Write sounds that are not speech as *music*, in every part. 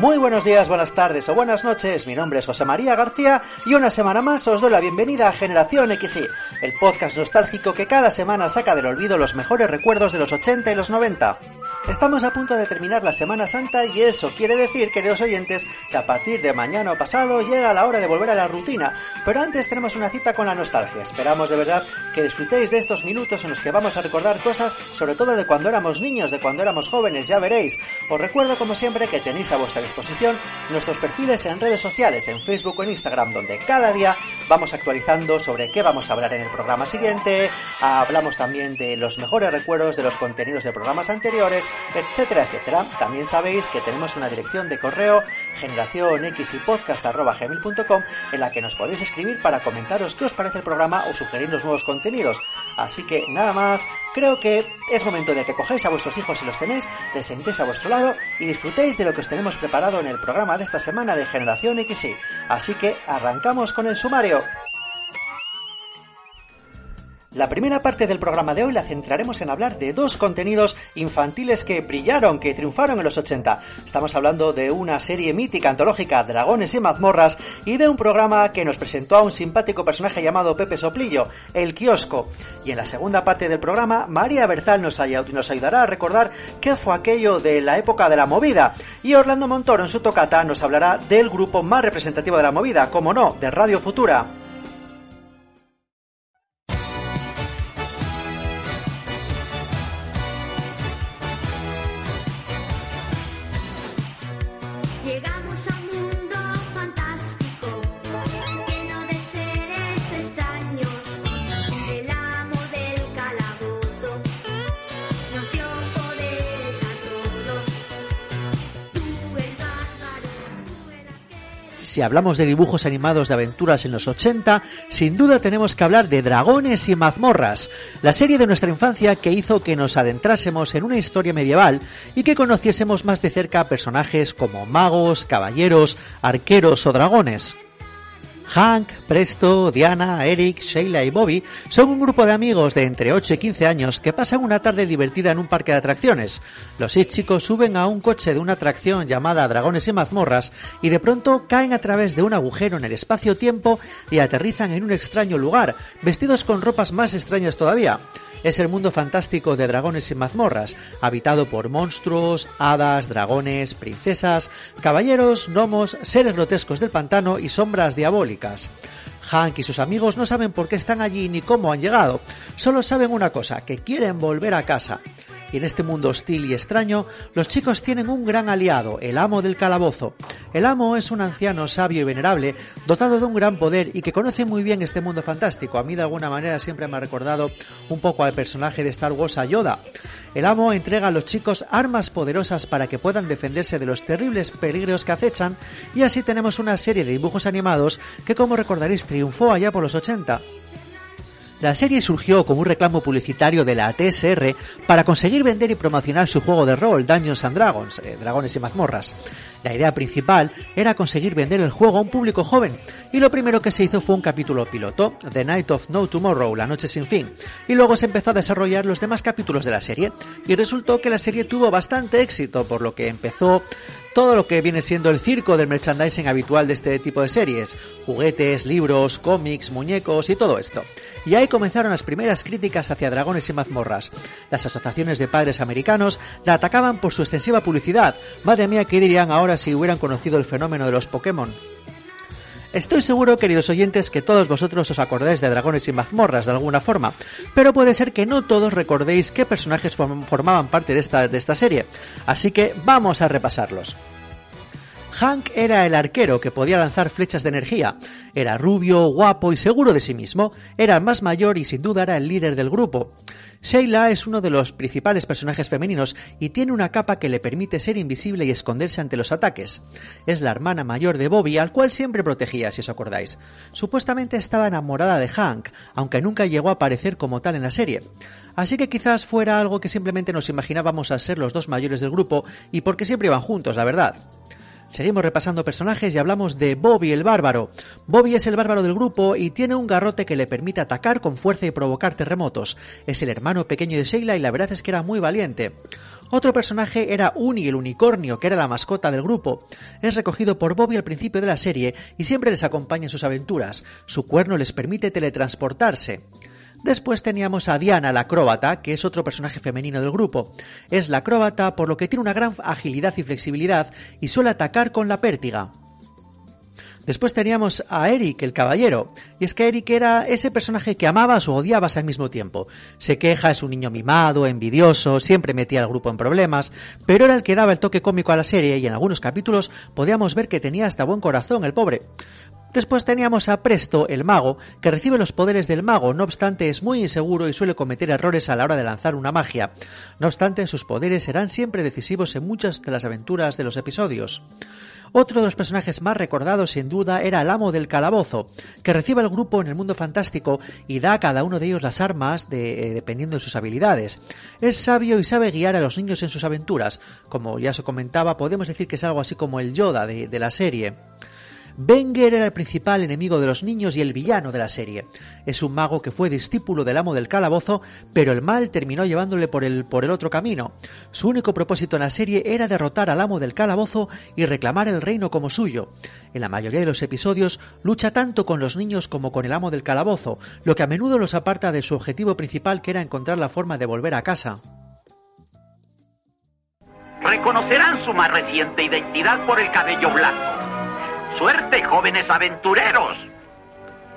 Muy buenos días, buenas tardes o buenas noches. Mi nombre es José María García y una semana más os doy la bienvenida a Generación XY, el podcast nostálgico que cada semana saca del olvido los mejores recuerdos de los 80 y los 90. Estamos a punto de terminar la Semana Santa y eso quiere decir, queridos oyentes, que a partir de mañana o pasado llega la hora de volver a la rutina, pero antes tenemos una cita con la nostalgia. Esperamos de verdad que disfrutéis de estos minutos en los que vamos a recordar cosas, sobre todo de cuando éramos niños, de cuando éramos jóvenes, ya veréis. Os recuerdo como siempre que tenéis a vuestra nuestros perfiles en redes sociales, en Facebook o en Instagram, donde cada día vamos actualizando sobre qué vamos a hablar en el programa siguiente, hablamos también de los mejores recuerdos de los contenidos de programas anteriores, etcétera, etcétera. También sabéis que tenemos una dirección de correo generación x y podcast en la que nos podéis escribir para comentaros qué os parece el programa o sugerir los nuevos contenidos. Así que nada más, creo que es momento de que cogáis a vuestros hijos si los tenéis, les sentéis a vuestro lado y disfrutéis de lo que os tenemos preparado en el programa de esta semana de Generación XY. Así que arrancamos con el sumario. La primera parte del programa de hoy la centraremos en hablar de dos contenidos infantiles que brillaron, que triunfaron en los 80. Estamos hablando de una serie mítica antológica, Dragones y mazmorras, y de un programa que nos presentó a un simpático personaje llamado Pepe Soplillo, el kiosco. Y en la segunda parte del programa, María Berzal nos, ayudará a recordar qué fue aquello de la época de la movida. Y Orlando Montoro en su tocata nos hablará del grupo más representativo de la movida, como no, de Radio Futura. Si hablamos de dibujos animados de aventuras en los 80, sin duda tenemos que hablar de Dragones y Mazmorras, la serie de nuestra infancia que hizo que nos adentrásemos en una historia medieval y que conociésemos más de cerca personajes como magos, caballeros, arqueros o dragones. Hank, Presto, Diana, Eric, Sheila y Bobby son un grupo de amigos de entre 8 y 15 años que pasan una tarde divertida en un parque de atracciones. Los seis chicos suben a un coche de una atracción llamada Dragones y Mazmorras y de pronto caen a través de un agujero en el espacio-tiempo y aterrizan en un extraño lugar, vestidos con ropas más extrañas todavía es el mundo fantástico de dragones y mazmorras, habitado por monstruos, hadas, dragones, princesas, caballeros, gnomos, seres grotescos del pantano y sombras diabólicas. Hank y sus amigos no saben por qué están allí ni cómo han llegado, solo saben una cosa, que quieren volver a casa y en este mundo hostil y extraño, los chicos tienen un gran aliado, el amo del calabozo. El amo es un anciano sabio y venerable, dotado de un gran poder y que conoce muy bien este mundo fantástico. A mí de alguna manera siempre me ha recordado un poco al personaje de Star Wars a Yoda. El amo entrega a los chicos armas poderosas para que puedan defenderse de los terribles peligros que acechan y así tenemos una serie de dibujos animados que como recordaréis triunfó allá por los 80. La serie surgió como un reclamo publicitario de la TSR para conseguir vender y promocionar su juego de rol Dungeons and Dragons, eh, Dragones y Mazmorras. La idea principal era conseguir vender el juego a un público joven, y lo primero que se hizo fue un capítulo piloto, The Night of No Tomorrow, La Noche Sin Fin, y luego se empezó a desarrollar los demás capítulos de la serie, y resultó que la serie tuvo bastante éxito, por lo que empezó todo lo que viene siendo el circo del merchandising habitual de este tipo de series, juguetes, libros, cómics, muñecos y todo esto. Y ahí comenzaron las primeras críticas hacia dragones y mazmorras. Las asociaciones de padres americanos la atacaban por su extensiva publicidad. Madre mía, ¿qué dirían ahora si hubieran conocido el fenómeno de los Pokémon? Estoy seguro, queridos oyentes, que todos vosotros os acordáis de dragones y mazmorras de alguna forma, pero puede ser que no todos recordéis qué personajes formaban parte de esta, de esta serie, así que vamos a repasarlos. Hank era el arquero que podía lanzar flechas de energía. Era rubio, guapo y seguro de sí mismo. Era el más mayor y sin duda era el líder del grupo. Sheila es uno de los principales personajes femeninos y tiene una capa que le permite ser invisible y esconderse ante los ataques. Es la hermana mayor de Bobby, al cual siempre protegía, si os acordáis. Supuestamente estaba enamorada de Hank, aunque nunca llegó a aparecer como tal en la serie. Así que quizás fuera algo que simplemente nos imaginábamos al ser los dos mayores del grupo y porque siempre iban juntos, la verdad. Seguimos repasando personajes y hablamos de Bobby el bárbaro. Bobby es el bárbaro del grupo y tiene un garrote que le permite atacar con fuerza y provocar terremotos. Es el hermano pequeño de Sheila y la verdad es que era muy valiente. Otro personaje era Uni el unicornio, que era la mascota del grupo. Es recogido por Bobby al principio de la serie y siempre les acompaña en sus aventuras. Su cuerno les permite teletransportarse. Después teníamos a Diana, la acróbata, que es otro personaje femenino del grupo. Es la acróbata por lo que tiene una gran agilidad y flexibilidad y suele atacar con la pértiga. Después teníamos a Eric, el caballero, y es que Eric era ese personaje que amabas o odiabas al mismo tiempo. Se queja, es un niño mimado, envidioso, siempre metía al grupo en problemas, pero era el que daba el toque cómico a la serie y en algunos capítulos podíamos ver que tenía hasta buen corazón el pobre. Después teníamos a Presto, el mago, que recibe los poderes del mago, no obstante es muy inseguro y suele cometer errores a la hora de lanzar una magia. No obstante, sus poderes serán siempre decisivos en muchas de las aventuras de los episodios. Otro de los personajes más recordados sin duda era el amo del calabozo, que recibe al grupo en el mundo fantástico y da a cada uno de ellos las armas de, eh, dependiendo de sus habilidades. Es sabio y sabe guiar a los niños en sus aventuras. Como ya se comentaba, podemos decir que es algo así como el Yoda de la serie. Wenger era el principal enemigo de los niños y el villano de la serie. Es un mago que fue discípulo del amo del calabozo, pero el mal terminó llevándole por el, por el otro camino. Su único propósito en la serie era derrotar al amo del calabozo y reclamar el reino como suyo. En la mayoría de los episodios lucha tanto con los niños como con el amo del calabozo, lo que a menudo los aparta de su objetivo principal que era encontrar la forma de volver a casa. Reconocerán su más reciente identidad por el cabello blanco suerte, jóvenes aventureros.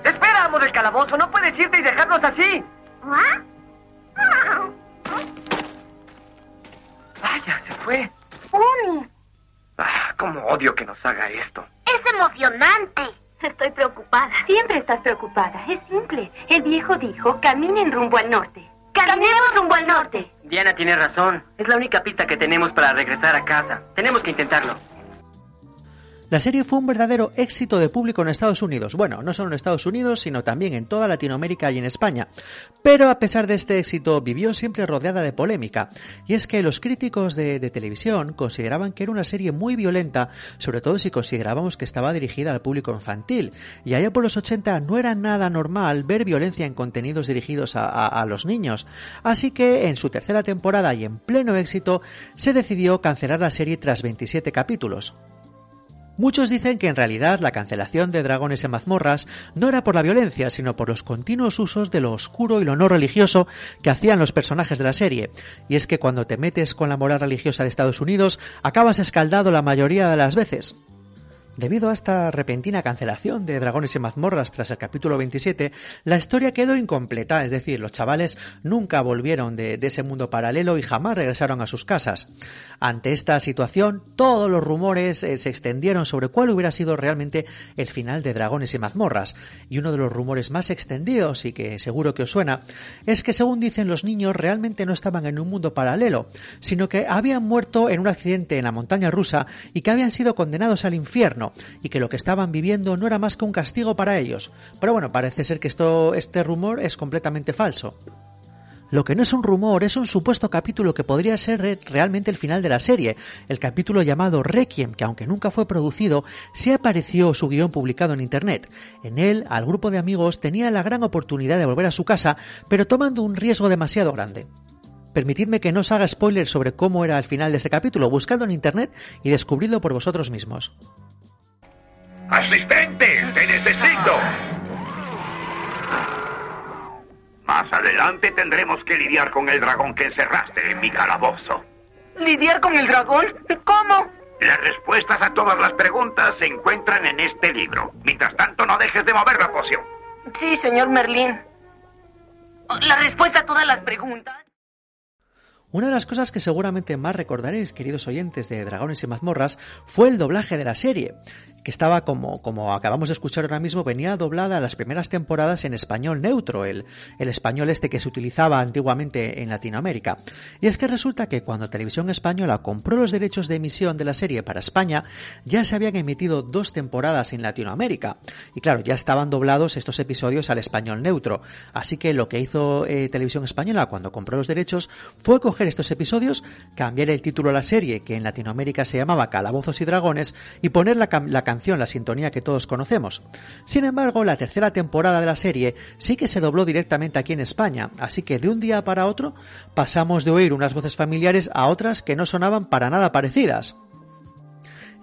Espera, amo del calabozo, no puedes irte y dejarnos así. Vaya, se fue. ¡Uni! Ah, cómo odio que nos haga esto. Es emocionante. Estoy preocupada. Siempre estás preocupada. Es simple. El viejo dijo, caminen rumbo al norte. Caminemos rumbo al norte. Diana tiene razón. Es la única pista que tenemos para regresar a casa. Tenemos que intentarlo. La serie fue un verdadero éxito de público en Estados Unidos. Bueno, no solo en Estados Unidos, sino también en toda Latinoamérica y en España. Pero a pesar de este éxito, vivió siempre rodeada de polémica. Y es que los críticos de, televisión consideraban que era una serie muy violenta, sobre todo si considerábamos que estaba dirigida al público infantil. Y allá por los 80 no era nada normal ver violencia en contenidos dirigidos a los niños. Así que en su tercera temporada y en pleno éxito, se decidió cancelar la serie tras 27 capítulos. Muchos dicen que en realidad la cancelación de Dragones en mazmorras no era por la violencia, sino por los continuos usos de lo oscuro y lo no religioso que hacían los personajes de la serie. Y es que cuando te metes con la moral religiosa de Estados Unidos, acabas escaldado la mayoría de las veces. Debido a esta repentina cancelación de Dragones y mazmorras tras el capítulo 27, la historia quedó incompleta, es decir, los chavales nunca volvieron de, ese mundo paralelo y jamás regresaron a sus casas. Ante esta situación, todos los rumores eh, se extendieron sobre cuál hubiera sido realmente el final de Dragones y mazmorras, y uno de los rumores más extendidos y que seguro que os suena, es que según dicen los niños realmente no estaban en un mundo paralelo, sino que habían muerto en un accidente en la montaña rusa y que habían sido condenados al infierno y que lo que estaban viviendo no era más que un castigo para ellos. Pero bueno, parece ser que esto, este rumor es completamente falso. Lo que no es un rumor es un supuesto capítulo que podría ser realmente el final de la serie, el capítulo llamado Requiem, que aunque nunca fue producido, sí apareció su guion publicado en Internet. En él, al grupo de amigos tenía la gran oportunidad de volver a su casa, pero tomando un riesgo demasiado grande. Permitidme que no os haga spoilers sobre cómo era el final de este capítulo, buscadlo en Internet y descubridlo por vosotros mismos. ¡Asistente! ¡Te necesito! Más adelante tendremos que lidiar con el dragón que encerraste en mi calabozo. ¿Lidiar con el dragón? ¿Cómo? Las respuestas a todas las preguntas se encuentran en este libro. Mientras tanto, no dejes de mover la poción. Sí, señor Merlín. La respuesta a todas las preguntas. Una de las cosas que seguramente más recordaréis, queridos oyentes de Dragones y Mazmorras, fue el doblaje de la serie que estaba como, como acabamos de escuchar ahora mismo, venía doblada las primeras temporadas en español neutro, el, el español este que se utilizaba antiguamente en Latinoamérica. Y es que resulta que cuando Televisión Española compró los derechos de emisión de la serie para España, ya se habían emitido dos temporadas en Latinoamérica. Y claro, ya estaban doblados estos episodios al español neutro. Así que lo que hizo eh, Televisión Española cuando compró los derechos fue coger estos episodios, cambiar el título a la serie, que en Latinoamérica se llamaba Calabozos y Dragones, y poner la, la la sintonía que todos conocemos. Sin embargo, la tercera temporada de la serie sí que se dobló directamente aquí en España, así que de un día para otro pasamos de oír unas voces familiares a otras que no sonaban para nada parecidas.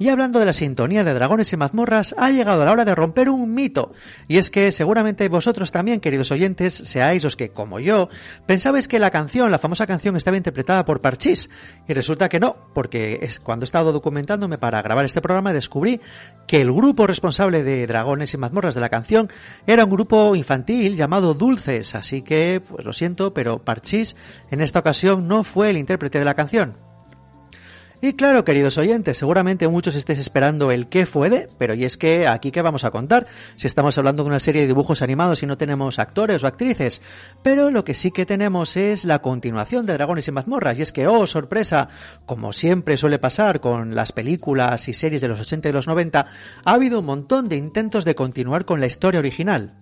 Y hablando de la sintonía de dragones y mazmorras, ha llegado la hora de romper un mito. Y es que seguramente vosotros también, queridos oyentes, seáis los que, como yo, pensabais que la canción, la famosa canción, estaba interpretada por Parchís. Y resulta que no, porque es cuando he estado documentándome para grabar este programa descubrí que el grupo responsable de dragones y mazmorras de la canción era un grupo infantil llamado Dulces. Así que, pues lo siento, pero Parchís en esta ocasión no fue el intérprete de la canción. Y claro, queridos oyentes, seguramente muchos estéis esperando el qué fue de, pero y es que aquí qué vamos a contar, si estamos hablando de una serie de dibujos animados y no tenemos actores o actrices, pero lo que sí que tenemos es la continuación de Dragones y Mazmorras, y es que, oh, sorpresa, como siempre suele pasar con las películas y series de los 80 y los 90, ha habido un montón de intentos de continuar con la historia original.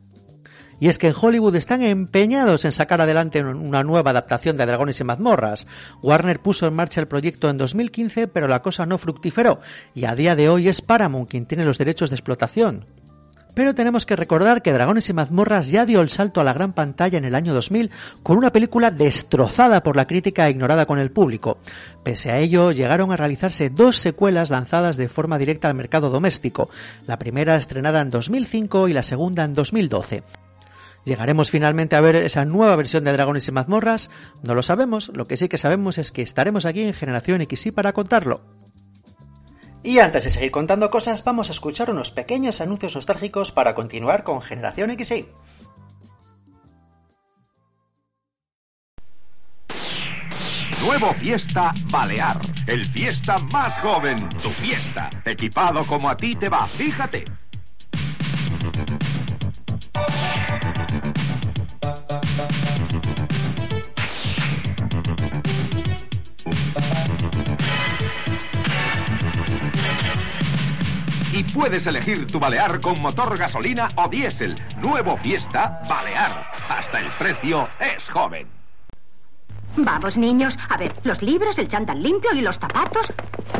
Y es que en Hollywood están empeñados en sacar adelante una nueva adaptación de Dragones y Mazmorras. Warner puso en marcha el proyecto en 2015, pero la cosa no fructiferó, y a día de hoy es Paramount quien tiene los derechos de explotación. Pero tenemos que recordar que Dragones y Mazmorras ya dio el salto a la gran pantalla en el año 2000 con una película destrozada por la crítica e ignorada con el público. Pese a ello, llegaron a realizarse dos secuelas lanzadas de forma directa al mercado doméstico, la primera estrenada en 2005 y la segunda en 2012. ¿Llegaremos finalmente a ver esa nueva versión de Dragones y Mazmorras? No lo sabemos, lo que sí que sabemos es que estaremos aquí en Generación XY para contarlo. Y antes de seguir contando cosas, vamos a escuchar unos pequeños anuncios nostálgicos para continuar con Generación XY. Nuevo Fiesta Balear, el fiesta más joven, tu fiesta, equipado como a ti te va, fíjate. Y puedes elegir tu Balear con motor gasolina o diésel. Nuevo Fiesta Balear. Hasta el precio es joven. Vamos, niños. A ver, los libros, el chándal limpio y los zapatos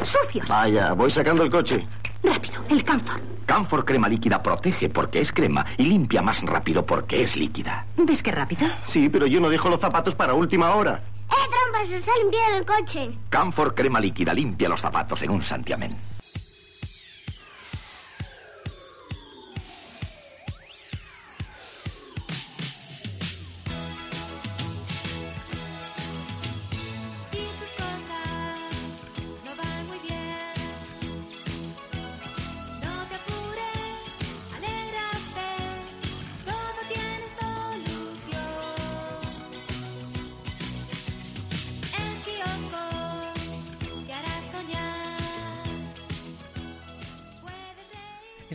sucios. Vaya, voy sacando el coche. Rápido, el Camphor. Camphor crema líquida protege porque es crema y limpia más rápido porque es líquida. ¿Ves qué rápido? Sí, pero yo no dejo los zapatos para última hora. ¡Eh, trampas! Se ha limpiado el coche. Camphor crema líquida limpia los zapatos en un santiamén.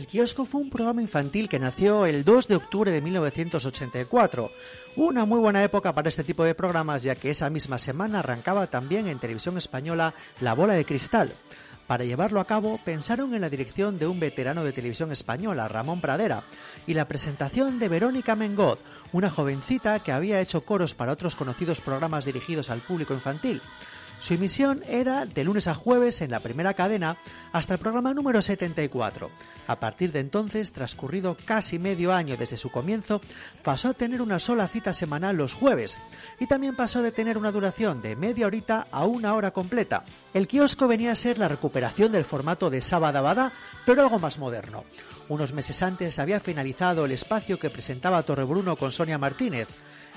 Kiosco fue un programa infantil que nació el 2 de octubre de 1984. Una muy buena época para este tipo de programas ya que esa misma semana arrancaba también en televisión española La Bola de Cristal. Para llevarlo a cabo pensaron en la dirección de un veterano de televisión española, Ramón Pradera, y la presentación de Verónica Mengot, una jovencita que había hecho coros para otros conocidos programas dirigidos al público infantil. Su emisión era de lunes a jueves en la primera cadena hasta el programa número 74. A partir de entonces, transcurrido casi medio año desde su comienzo, pasó a tener una sola cita semanal los jueves y también pasó de tener una duración de media horita a una hora completa. El kiosco venía a ser la recuperación del formato de Sabadabada, pero algo más moderno. Unos meses antes había finalizado el espacio que presentaba Torrebruno con Sonia Martínez.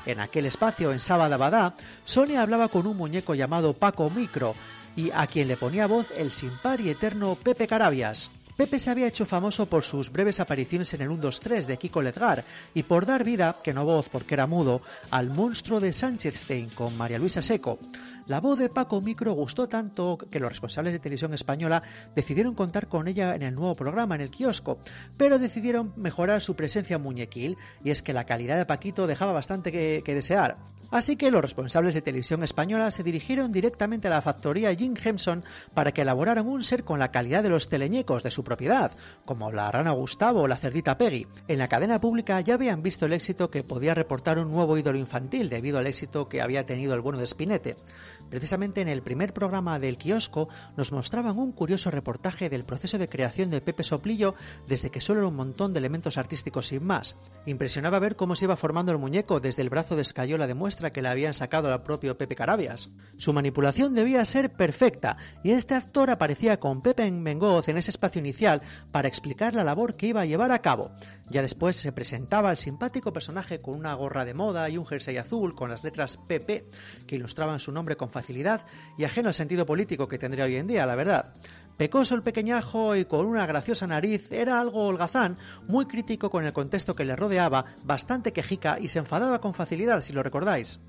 En aquel espacio, en Sabadabada, Sonia hablaba con un muñeco llamado Paco Micro, y a quien le ponía voz el sin par y eterno Pepe Carabias. Pepe se había hecho famoso por sus breves apariciones en el 1-2-3 de Kiko Ledgar y por dar vida, que no voz porque era mudo, al monstruo de Sanchezstein con María Luisa Seco. La voz de Paco Micro gustó tanto que los responsables de televisión española decidieron contar con ella en el nuevo programa, en el kiosco, pero decidieron mejorar su presencia muñequil y es que la calidad de Paquito dejaba bastante que, desear. Así que los responsables de televisión española se dirigieron directamente a la factoría Jim Henson para que elaboraran un ser con la calidad de los teleñecos de su propiedad, como la rana Gustavo o la cerdita Peggy. En la cadena pública ya habían visto el éxito que podía reportar un nuevo ídolo infantil debido al éxito que había tenido el bueno de Spinette. Precisamente en el primer programa del kiosco nos mostraban un curioso reportaje del proceso de creación de Pepe Soplillo desde que solo era un montón de elementos artísticos sin más. Impresionaba ver cómo se iba formando el muñeco desde el brazo de escayola de muestra que le habían sacado al propio Pepe Carabias. Su manipulación debía ser perfecta y este actor aparecía con Pepe en Mengoz en ese espacio inicial para explicar la labor que iba a llevar a cabo. Ya después se presentaba el simpático personaje con una gorra de moda y un jersey azul con las letras PP que ilustraban su nombre con facilidad y ajeno al sentido político que tendría hoy en día, la verdad. Pecoso el pequeñajo y con una graciosa nariz, era algo holgazán, muy crítico con el contexto que le rodeaba, bastante quejica y se enfadaba con facilidad, si lo recordáis.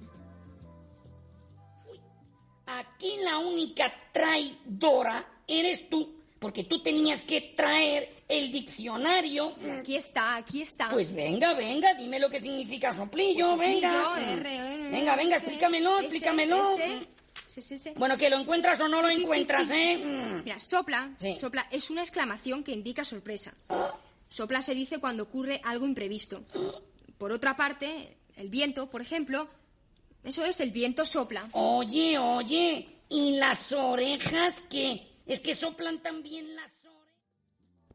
Aquí la única traidora eres tú, porque tú tenías que traer el diccionario. Aquí está, aquí está. Pues venga, venga, dime lo que significa soplillo, Pues soplillo, venga. R, R, venga, venga, explícamelo, explícamelo. Sí, sí, sí. Bueno, que lo encuentras o no lo encuentras. ¿eh? Mm. Mira, sopla, Sí. sopla es una exclamación que indica sorpresa. Sopla se dice cuando ocurre algo imprevisto. Por otra parte, el viento, por ejemplo, eso es el viento sopla. Oye, oye, ¿y las orejas qué? Es que soplan también las.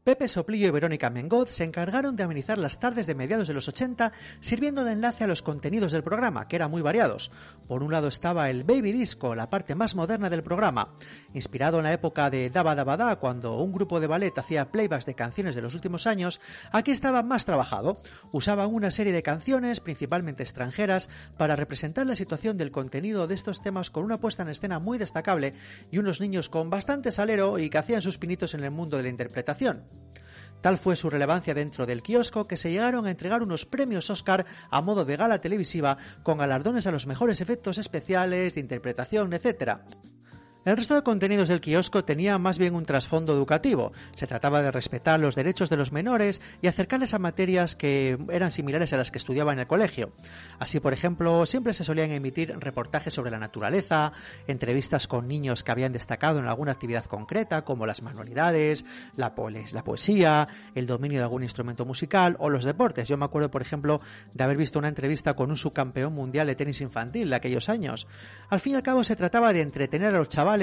Pepe Soplillo y Verónica Mengoz se encargaron de amenizar las tardes de mediados de los 80 sirviendo de enlace a los contenidos del programa, que eran muy variados. Por un lado estaba el Baby Disco, la parte más moderna del programa, inspirado en la época de Daba Daba Da, cuando un grupo de ballet hacía playbacks de canciones de los últimos años, aquí estaba más trabajado. Usaban una serie de canciones, principalmente extranjeras, para representar la situación del contenido de estos temas con una puesta en escena muy destacable y unos niños con bastante salero y que hacían sus pinitos en el mundo de la interpretación. Tal fue su relevancia dentro del kiosco que se llegaron a entregar unos premios Oscar a modo de gala televisiva con galardones a los mejores efectos especiales, de interpretación, etc. El resto de contenidos del kiosco tenía más bien un trasfondo educativo. Se trataba de respetar los derechos de los menores y acercarles a materias que eran similares a las que estudiaban en el colegio. Así, por ejemplo, siempre se solían emitir reportajes sobre la naturaleza, entrevistas con niños que habían destacado en alguna actividad concreta, como las manualidades, la, la poesía, el dominio de algún instrumento musical o los deportes. Yo me acuerdo, por ejemplo, de haber visto una entrevista con un subcampeón mundial de tenis infantil de aquellos años. Al fin y al cabo se trataba de entretener a los chavales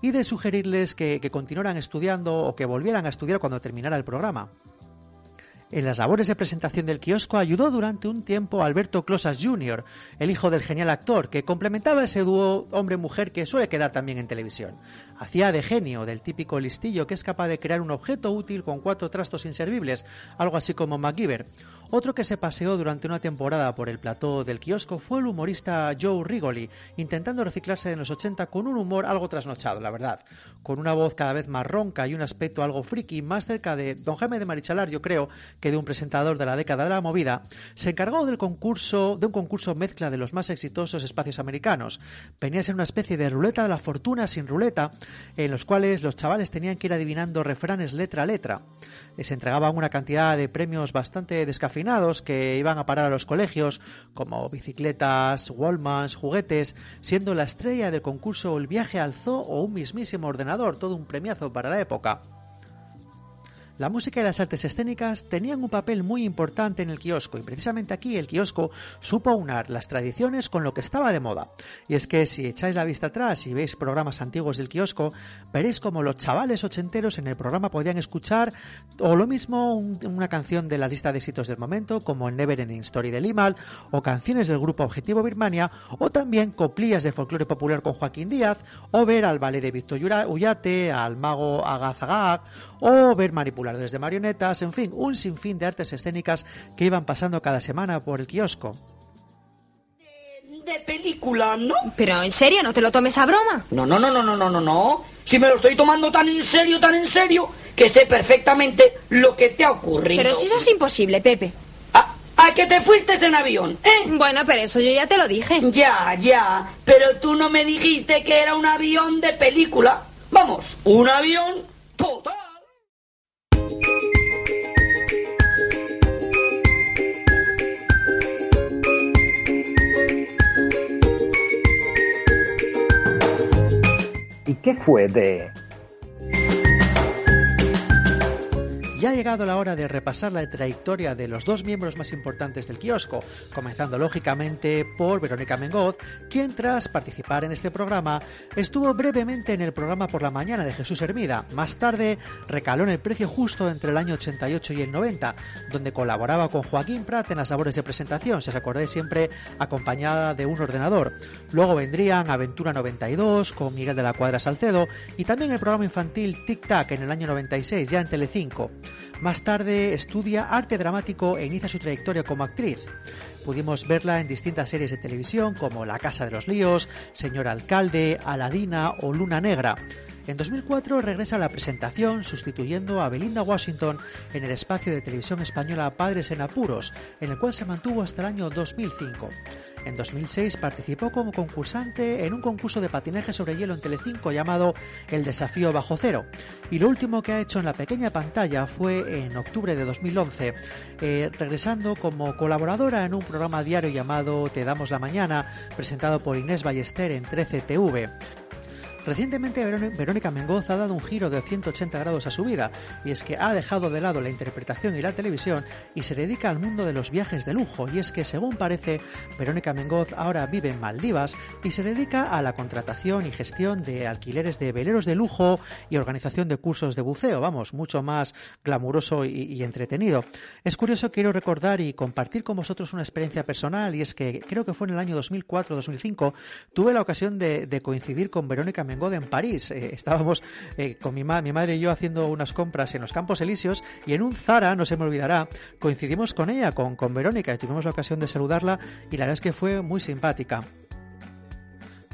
y de sugerirles que, que continuaran estudiando o que volvieran a estudiar cuando terminara el programa. En las labores de presentación del kiosco ayudó durante un tiempo Alberto Closas Jr., el hijo del genial actor, que complementaba ese dúo hombre-mujer que suele quedar también en televisión. Hacía de genio, del típico listillo que es capaz de crear un objeto útil con cuatro trastos inservibles, algo así como MacGyver. Otro que se paseó durante una temporada por el plató del kiosco fue el humorista Joe Rigoli, intentando reciclarse de los 80 con un humor algo trasnochado, la verdad. Con una voz cada vez más ronca y un aspecto algo friki, más cerca de Don Jaime de Marichalar, yo creo, que de un presentador de la década de la movida, se encargó del concurso, de un concurso mezcla de los más exitosos espacios americanos. Venía a ser una especie de ruleta de la fortuna sin ruleta, en los cuales los chavales tenían que ir adivinando refranes letra a letra. Se entregaban una cantidad de premios bastante descafinados que iban a parar a los colegios, como bicicletas, Wallmans, juguetes, siendo la estrella del concurso el viaje al zoo o un mismísimo ordenador, todo un premiazo para la época. La música y las artes escénicas tenían un papel muy importante en el kiosco y precisamente aquí el kiosco supo unar las tradiciones con lo que estaba de moda. Y es que si echáis la vista atrás y veis programas antiguos del kiosco, veréis como los chavales ochenteros en el programa podían escuchar o lo mismo un- una canción de la lista de éxitos del momento como el Never Ending Story de Limal o canciones del grupo Objetivo Birmania o también coplillas de folclore popular con Joaquín Díaz o ver al ballet de Víctor Ullate, al mago Agazagag o ver manipuladores de marionetas, en fin, un sinfín de artes escénicas que iban pasando cada semana por el kiosco. de película, ¿no? Pero en serio, no te lo tomes a broma. No, no, no, no, no, no, no, no. Si me lo estoy tomando tan en serio, tan en serio, que sé perfectamente lo que te ha ocurrido. Pero si eso es imposible, Pepe. ¿A que te fuiste en avión? ¿eh? Bueno, pero eso yo ya te lo dije. Ya, ya. Pero tú no me dijiste que era un avión de película. Vamos, un avión total. ¿Y qué fue de Ya ha llegado la hora de repasar la trayectoria de los dos miembros más importantes del kiosco, comenzando lógicamente por Verónica Mengoz, quien tras participar en este programa estuvo brevemente en el programa por la mañana de Jesús Hermida. Más tarde recaló en el precio justo entre el año 88 y el 90, donde colaboraba con Joaquín Prat en las labores de presentación, si os acordáis siempre acompañada de un ordenador. Luego vendrían Aventura 92 con Miguel de la Cuadra Salcedo y también el programa infantil Tic Tac en el año 96, ya en Telecinco. Más tarde estudia arte dramático e inicia su trayectoria como actriz. Pudimos verla en distintas series de televisión como La Casa de los Líos, Señor Alcalde, Aladina o Luna Negra. En 2004 regresa a la presentación sustituyendo a Belinda Washington en el espacio de televisión española Padres en Apuros, en el cual se mantuvo hasta el año 2005. En 2006 participó como concursante en un concurso de patinaje sobre hielo en Telecinco llamado El Desafío Bajo Cero. Y lo último que ha hecho en la pequeña pantalla fue en octubre de 2011, eh, regresando como colaboradora en un programa diario llamado Te Damos la Mañana, presentado por Inés Ballester en 13TV. Recientemente Verónica Mengoz ha dado un giro de 180 grados a su vida y es que ha dejado de lado la interpretación y la televisión y se dedica al mundo de los viajes de lujo y es que según parece Verónica Mengoz ahora vive en Maldivas y se dedica a la contratación y gestión de alquileres de veleros de lujo y organización de cursos de buceo, vamos, mucho más glamuroso y, entretenido. Es curioso, quiero recordar y compartir con vosotros una experiencia personal y es que creo que fue en el año 2004-2005 tuve la ocasión de, de coincidir con Verónica Mengoz en París. Eh, estábamos eh, con mi, mi madre y yo haciendo unas compras en los Campos Elíseos y en un Zara, no se me olvidará, coincidimos con ella, con, con Verónica, y tuvimos la ocasión de saludarla y la verdad es que fue muy simpática.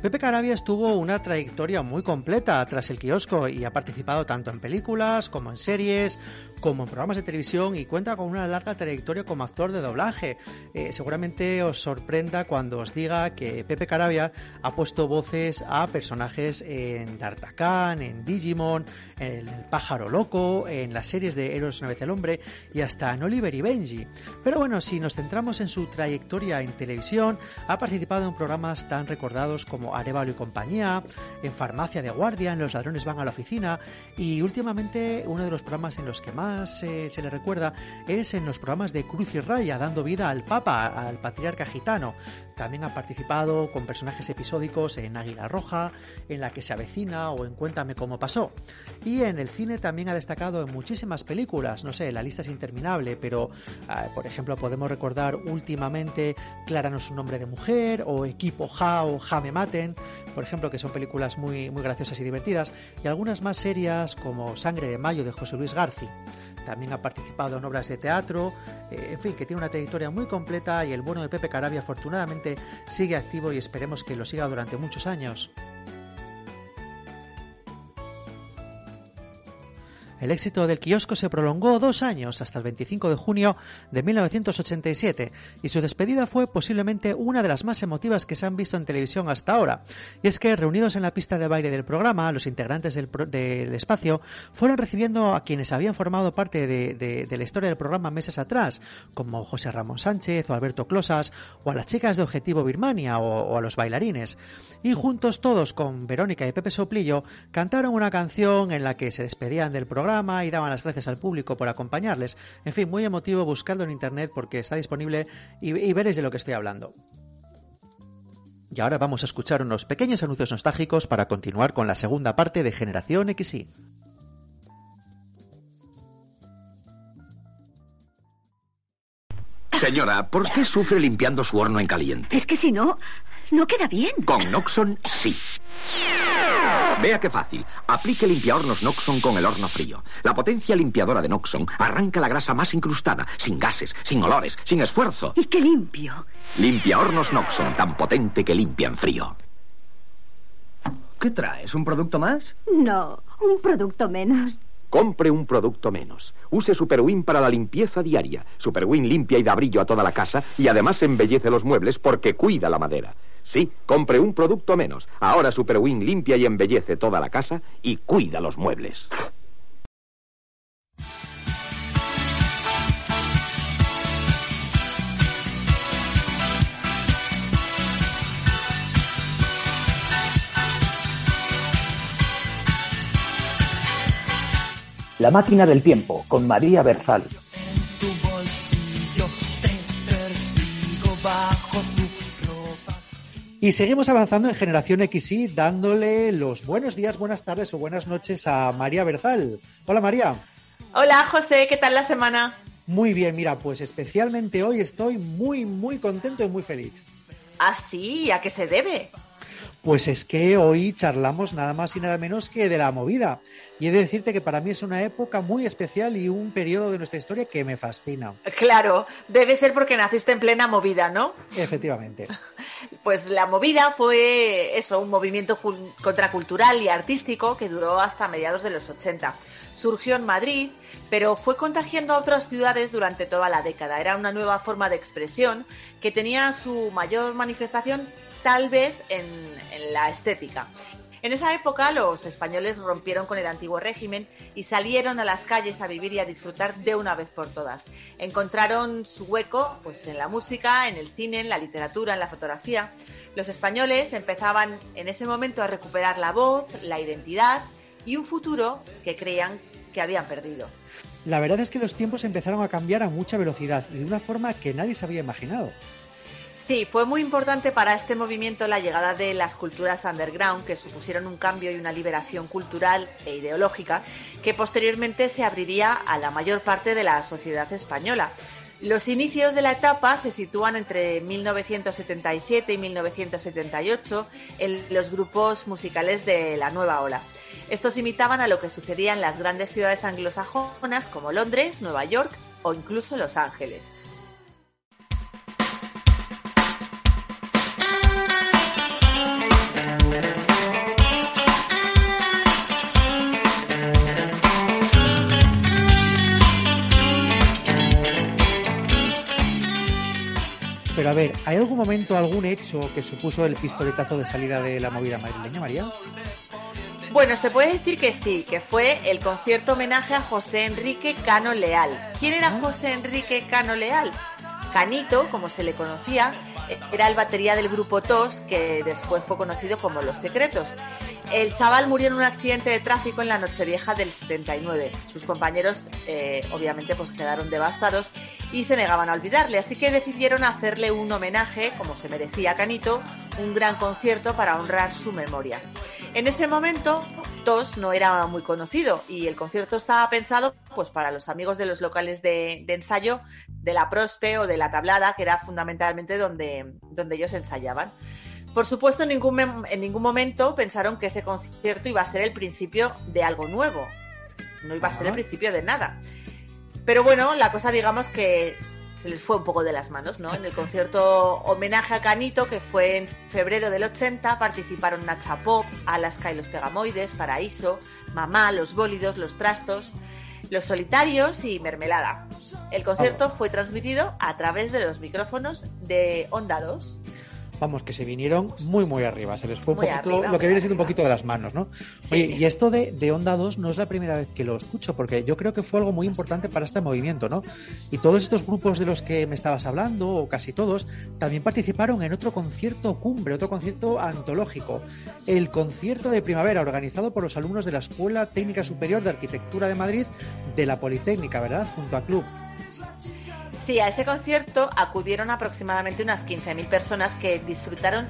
Pepe Carabias tuvo una trayectoria muy completa tras el kiosco y ha participado tanto en películas como en series, como en programas de televisión y cuenta con una larga trayectoria como actor de doblaje. Eh, seguramente os sorprenda cuando os diga que Pepe Carabia ha puesto voces a personajes en D'Artagnan, en Digimon, en El pájaro loco, en las series de Héroes una vez el hombre y hasta en Oliver y Benji. Pero bueno, si nos centramos en su trayectoria en televisión, ha participado en programas tan recordados como Arevalo y compañía, en Farmacia de Guardia, en Los ladrones van a la oficina y últimamente uno de los programas en los que más se le recuerda es en los programas de Cruz y Raya, dando vida al Papa, al patriarca gitano. También ha participado con personajes episódicos en Águila Roja, en La que se avecina o en Cuéntame cómo pasó. Y en el cine también ha destacado en muchísimas películas, no sé, la lista es interminable, pero ah, por ejemplo podemos recordar últimamente Clara no es un nombre de mujer o Equipo Ja o Ja me maten, por ejemplo, que son películas muy, muy graciosas y divertidas, y algunas más serias como Sangre de Mayo de José Luis Garci también ha participado en obras de teatro, eh, en fin, que tiene una trayectoria muy completa y el bueno de Pepe Carabia afortunadamente sigue activo y esperemos que lo siga durante muchos años. El éxito del kiosco se prolongó dos años, hasta el 25 de junio de 1987, y su despedida fue posiblemente una de las más emotivas que se han visto en televisión hasta ahora. Y es que, reunidos en la pista de baile del programa, los integrantes del, espacio fueron recibiendo a quienes habían formado parte de, la historia del programa meses atrás, como José Ramón Sánchez o Alberto Closas, o a las chicas de Objetivo Birmania o, o a los bailarines. Y juntos todos, con Verónica y Pepe Soplillo, cantaron una canción en la que se despedían del programa y daban las gracias al público por acompañarles. En fin, muy emotivo buscando en internet porque está disponible y, veréis de lo que estoy hablando. Y ahora vamos a escuchar unos pequeños anuncios nostálgicos para continuar con la segunda parte de Generación XY. Señora, ¿por qué sufre limpiando su horno en caliente? Es que si no, no queda bien. Con Noxon sí. Vea qué fácil. Aplique limpiahornos Noxon con el horno frío. La potencia limpiadora de Noxon arranca la grasa más incrustada, sin gases, sin olores, sin esfuerzo. ¿Y qué limpio? Limpiahornos Noxon, tan potente que limpia en frío. ¿Qué traes? ¿Un producto más? No, un producto menos. Compre un producto menos. Use Superwin para la limpieza diaria. Superwin limpia y da brillo a toda la casa y además embellece los muebles porque cuida la madera. Sí, compre un producto menos. Ahora Superwin limpia y embellece toda la casa y cuida los muebles. La máquina del tiempo con María Berzal. Y seguimos avanzando en Generación XY, dándole los buenos días, buenas tardes o buenas noches a María Berzal. Hola María. Hola José, ¿qué tal la semana? Muy bien, mira, pues especialmente hoy estoy muy, muy contento y muy feliz. ¿Ah, sí? ¿A qué se debe? Pues es que hoy charlamos nada más y nada menos que de la movida. Y he de decirte que para mí es una época muy especial y un periodo de nuestra historia que me fascina. Claro, debe ser porque naciste en plena movida, ¿no? Efectivamente. *laughs* Pues la movida fue eso, un movimiento contracultural y artístico que duró hasta mediados de los 80. Surgió en Madrid, pero fue contagiando a otras ciudades durante toda la década. Era una nueva forma de expresión que tenía su mayor manifestación tal vez en, la estética. En esa época los españoles rompieron con el antiguo régimen y salieron a las calles a vivir y a disfrutar de una vez por todas. Encontraron su hueco pues, en la música, en el cine, en la literatura, en la fotografía. Los españoles empezaban en ese momento a recuperar la voz, la identidad y un futuro que creían que habían perdido. La verdad es que los tiempos empezaron a cambiar a mucha velocidad y de una forma que nadie se había imaginado. Sí, fue muy importante para este movimiento la llegada de las culturas underground, que supusieron un cambio y una liberación cultural e ideológica que posteriormente se abriría a la mayor parte de la sociedad española. Los inicios de la etapa se sitúan entre 1977 y 1978 en los grupos musicales de la nueva ola. Estos imitaban a lo que sucedía en las grandes ciudades anglosajonas como Londres, Nueva York o incluso Los Ángeles. Ver, ¿hay algún momento, algún hecho que supuso el pistoletazo de salida de la movida madrileña, María? Bueno, se puede decir que sí, que fue el concierto homenaje a José Enrique Cano Leal. ¿Quién era ah. José Enrique Cano Leal? Canito, como se le conocía, era el batería del grupo TOS, que después fue conocido como Los Secretos. El chaval murió en un accidente de tráfico en la Nochevieja del 79. Sus compañeros, eh, obviamente, pues quedaron devastados y se negaban a olvidarle, así que decidieron hacerle un homenaje, como se merecía Canito, un gran concierto para honrar su memoria. En ese momento, TOS no era muy conocido y el concierto estaba pensado pues para los amigos de los locales de, ensayo de la Prospe o de la Tablada, que era fundamentalmente donde, donde ellos ensayaban. Por supuesto, en ningún, en ningún momento pensaron que ese concierto iba a ser el principio de algo nuevo. No iba a ser el principio de nada. Pero bueno, la cosa digamos que se les fue un poco de las manos, ¿no? En el concierto homenaje a Canito, que fue en febrero del 80, participaron Nacha Pop, Alaska y los Pegamoides, Paraíso, Mamá, Los Bólidos, Los Trastos, Los Solitarios y Mermelada. El concierto fue transmitido a través de los micrófonos de Onda 2 vamos, que se vinieron muy, muy arriba. Se les fue un poquito, lo que viene siendo un poquito de las manos, ¿no? Oye, y esto de, de, Onda 2 no es la primera vez que lo escucho, porque yo creo que fue algo muy importante para este movimiento, ¿no? Y todos estos grupos de los que me estabas hablando, o casi todos, también participaron en otro concierto cumbre, otro concierto antológico, el concierto de primavera, organizado por los alumnos de la Escuela Técnica Superior de Arquitectura de Madrid de la Politécnica, ¿verdad? Junto a Club. Sí, a ese concierto acudieron aproximadamente unas 15.000 personas que disfrutaron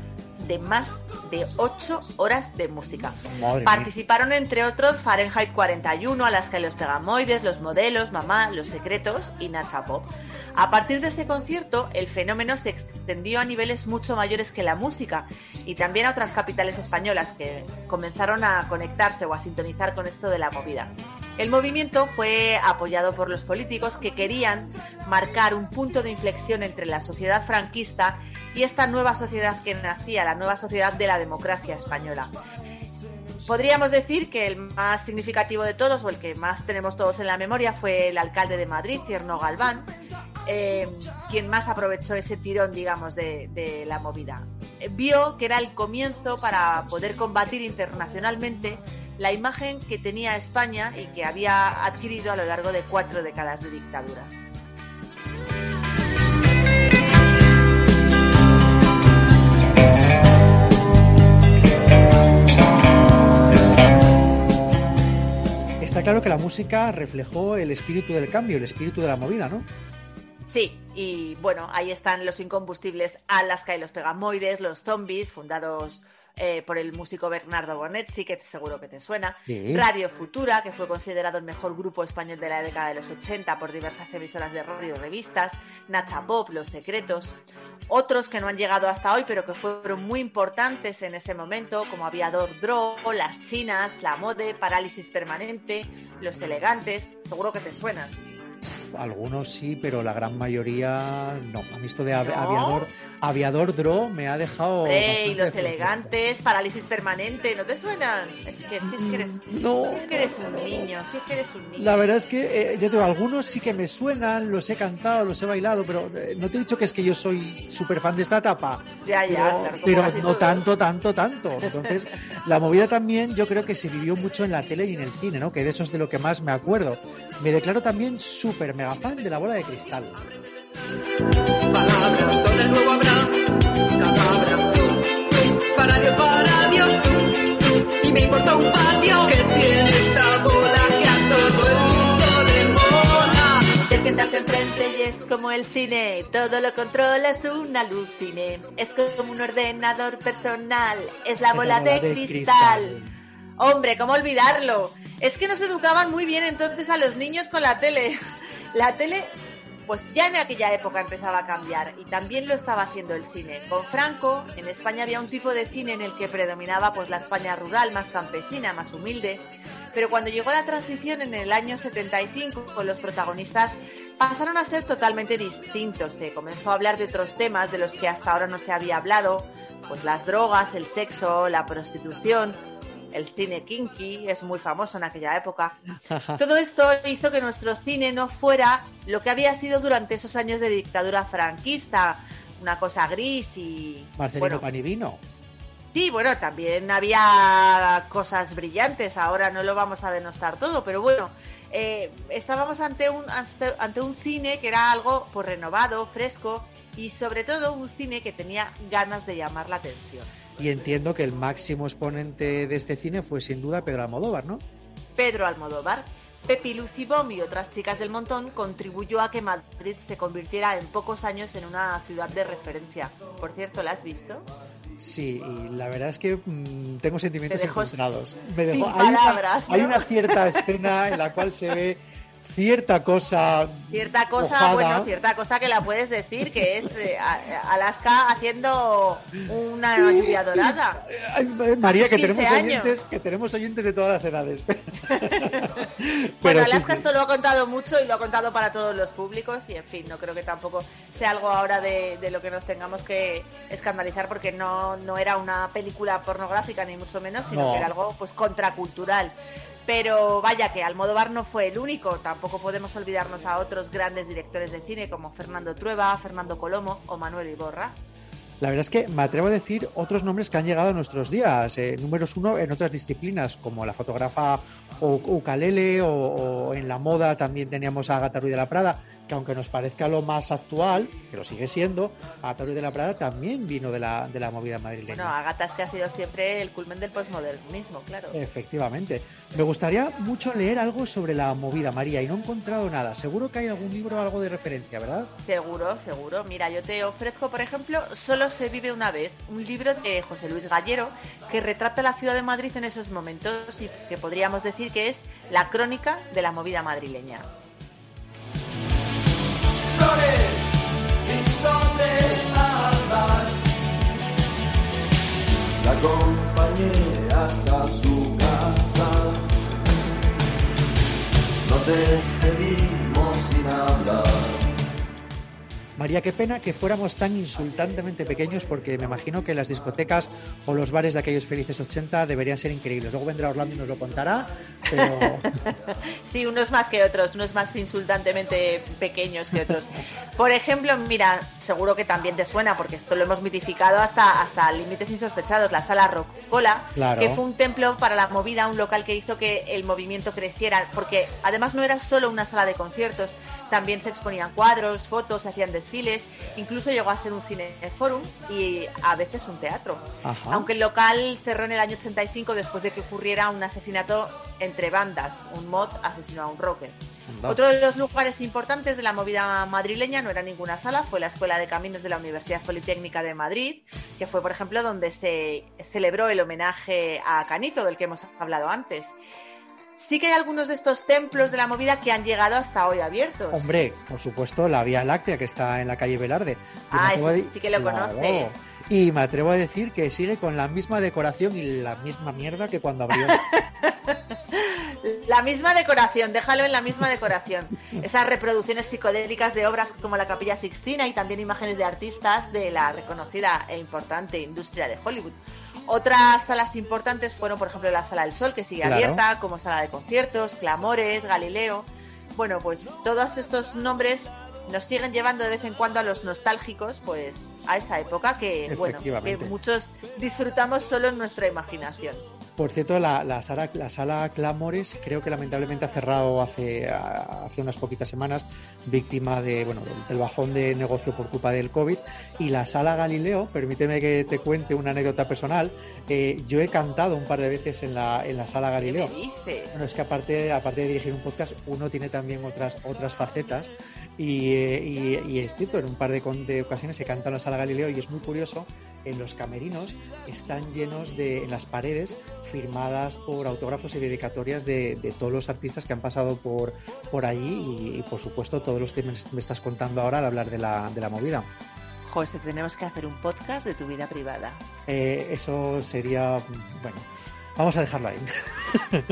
de más de 8 horas de música. Madre mía. Participaron entre otros Fahrenheit 41, Alaska y los Pegamoides, Los Modelos, Mamá, Los Secretos y Nacha Pop. A partir de este concierto, el fenómeno se extendió a niveles mucho mayores que la música y también a otras capitales españolas que comenzaron a conectarse o a sintonizar con esto de la movida. El movimiento fue apoyado por los políticos que querían marcar un punto de inflexión entre la sociedad franquista y esta nueva sociedad que nacía, la nueva sociedad de la democracia española. Podríamos decir que el más significativo de todos, o el que más tenemos todos en la memoria, fue el alcalde de Madrid, Tierno Galván, eh, quien más aprovechó ese tirón, digamos, de, la movida. Vio que era el comienzo para poder combatir internacionalmente la imagen que tenía España y que había adquirido a lo largo de cuatro décadas de dictadura. Está claro que la música reflejó el espíritu del cambio, el espíritu de la movida, ¿no? Sí, y bueno, ahí están los incombustibles Alaska y los Pegamoides, los Zombies, fundados eh, por el músico Bernardo Bonetti, que seguro que te suena. Sí. Radio Futura, que fue considerado el mejor grupo español de la década de los 80 por diversas emisoras de radio y revistas. Nacha Pop, Los Secretos. Otros que no han llegado hasta hoy, pero que fueron muy importantes en ese momento, como Aviador Dro, Las Chinas, La Mode, Parálisis Permanente, Los Elegantes. Seguro que te suenan. Algunos sí, pero la gran mayoría no. A mí esto de av- ¿No? aviador, aviador Dro me ha dejado. Hombre, y los elegantes, parálisis permanente, ¿no te suenan? Es que, si es que eres, No. si es que eres un niño, si es que eres un niño. La verdad es que, eh, yo digo, algunos sí que me suenan, los he cantado, los he bailado, pero eh, no te he dicho que es que yo soy súper fan de esta etapa. Ya, ya, pero, claro, como pero no todos. tanto, tanto, tanto. Entonces, la movida también yo creo que se vivió mucho en la tele y en el cine, ¿no? Que de eso es de lo que más me acuerdo. Me declaro también súper mega fan de la bola de cristal. Palabras son el nuevo Abraham. Tú, para Dios, para Dios. Y me importa un patio que tiene esta bola que a todo el mundo le mola. Te sientas enfrente y es como el cine, todo lo controla, es un alucine. Es como un ordenador personal, es la bola de cristal. Hombre, ¿cómo olvidarlo? Es que nos educaban muy bien entonces a los niños con la tele. La tele, pues ya en aquella época empezaba a cambiar y también lo estaba haciendo el cine. Con Franco, en España había un tipo de cine en el que predominaba pues la España rural, más campesina, más humilde. Pero cuando llegó la transición en el año 75, con los protagonistas pasaron a ser totalmente distintos. Se comenzó a hablar de otros temas de los que hasta ahora no se había hablado, pues las drogas, el sexo, la prostitución, el cine kinky, es muy famoso en aquella época. Todo esto hizo que nuestro cine no fuera lo que había sido durante esos años de dictadura franquista, una cosa gris y... Marcelino bueno, Panivino. Sí, bueno, también había cosas brillantes, ahora no lo vamos a denostar todo, pero bueno, eh, estábamos ante un, ante, un cine que era algo pues, renovado, fresco y sobre todo un cine que tenía ganas de llamar la atención. Y entiendo que el máximo exponente de este cine fue sin duda Pedro Almodóvar, ¿no? Pedro Almodóvar. Pepi Lucibom y otras chicas del montón contribuyó a que Madrid se convirtiera en pocos años en una ciudad de referencia. Por cierto, ¿la has visto? Sí, y la verdad es que mm, tengo sentimientos dejó encontrados. sin hay, una, palabras, hay una cierta escena en la cual se ve cierta cosa. Cierta cosa, mojada. bueno, cierta cosa que la puedes decir, que es eh, a- Alaska haciendo una lluvia dorada. María, que tus 15 tenemos años. oyentes, que tenemos oyentes de todas las edades. *laughs* *laughs* Bueno, sí, Alaska sí. esto lo ha contado mucho y lo ha contado para todos los públicos y en fin, no creo que tampoco sea algo ahora de, de lo que nos tengamos que escandalizar porque no, no era una película pornográfica ni mucho menos, sino No. que era algo pues contracultural. Pero vaya que Almodóvar no fue el único, tampoco podemos olvidarnos a otros grandes directores de cine como Fernando Trueba, Fernando Colomo o Manuel Iborra. La verdad es que me atrevo a decir otros nombres que han llegado a nuestros días, eh, números uno en otras disciplinas, como la fotógrafa Ucalele o, o en la moda también teníamos a Agatha Ruiz de la Prada, que aunque nos parezca lo más actual, que lo sigue siendo, Ataúd de la Prada también vino de la, de la movida madrileña. Bueno, Agatha es que ha sido siempre el culmen del posmodernismo, claro. Efectivamente. Me gustaría mucho leer algo sobre la movida, María, y no he encontrado nada. Seguro que hay algún libro o algo de referencia, ¿verdad? Seguro, seguro. Mira, yo te ofrezco, por ejemplo, Solo se vive una vez, un libro de José Luis Gallero que retrata la ciudad de Madrid en esos momentos y que podríamos decir que es la crónica de la movida madrileña. Hasta su casa. Nos despedimos sin hablar. María, qué pena que fuéramos tan insultantemente pequeños porque me imagino que las discotecas o los bares de aquellos felices 80 deberían ser increíbles. Luego vendrá Orlando y nos lo contará, pero... *laughs* sí, unos más que otros, unos más insultantemente pequeños que otros. Por ejemplo, mira, seguro que también te suena porque esto lo hemos mitificado hasta, hasta límites insospechados, la sala Rocola, Claro. que fue un templo para la movida, un local que hizo que el movimiento creciera, porque además no era solo una sala de conciertos, también se exponían cuadros, fotos, se hacían desfiles, incluso llegó a ser un cineforum y a veces un teatro. Ajá. Aunque el local cerró en el año 85 después de que ocurriera un asesinato entre bandas, un mod asesinó a un rocker. Anda. Otro de los lugares importantes de la movida madrileña no era ninguna sala, fue la Escuela de Caminos de la Universidad Politécnica de Madrid, que fue, por ejemplo, donde se celebró el homenaje a Canito, del que hemos hablado antes. Sí que hay algunos de estos templos de la movida que han llegado hasta hoy abiertos. Hombre, por supuesto, la Vía Láctea que está en la calle Velarde. Ah, ese sí que lo conoces. Y me atrevo a decir que sigue con la misma decoración y la misma mierda que cuando abrió. *laughs* La misma decoración, déjalo en la misma decoración. Esas reproducciones psicodélicas de obras como la Capilla Sixtina y también imágenes de artistas de la reconocida e importante industria de Hollywood. Otras salas importantes fueron, por ejemplo, la Sala del Sol, que sigue Claro. abierta, como sala de conciertos, Clamores, Galileo. Bueno, pues todos estos nombres nos siguen llevando de vez en cuando a los nostálgicos, pues a esa época que, bueno, que muchos disfrutamos solo en nuestra imaginación. Por cierto, la, la sala, la sala Clamores creo que lamentablemente ha cerrado hace, unas poquitas semanas, víctima de, bueno, del, del bajón de negocio por culpa del COVID. Y la sala Galileo, permíteme que te cuente una anécdota personal, eh, yo he cantado un par de veces en la, en la sala Galileo. ¿Qué me dices? Bueno, es que aparte, aparte de dirigir un podcast, uno tiene también otras, otras facetas. Y, eh, y- y es cierto, en un par de, ocasiones se canta en la sala Galileo y es muy curioso, en los camerinos están llenos de, en las paredes, firmadas por autógrafos y dedicatorias de, de todos los artistas que han pasado por, por allí y, y, por supuesto todos los que me, me estás contando ahora al hablar de la, de la movida. José, tenemos que hacer un podcast de tu vida privada. Eh, eso sería, bueno, vamos a dejarlo ahí. *laughs*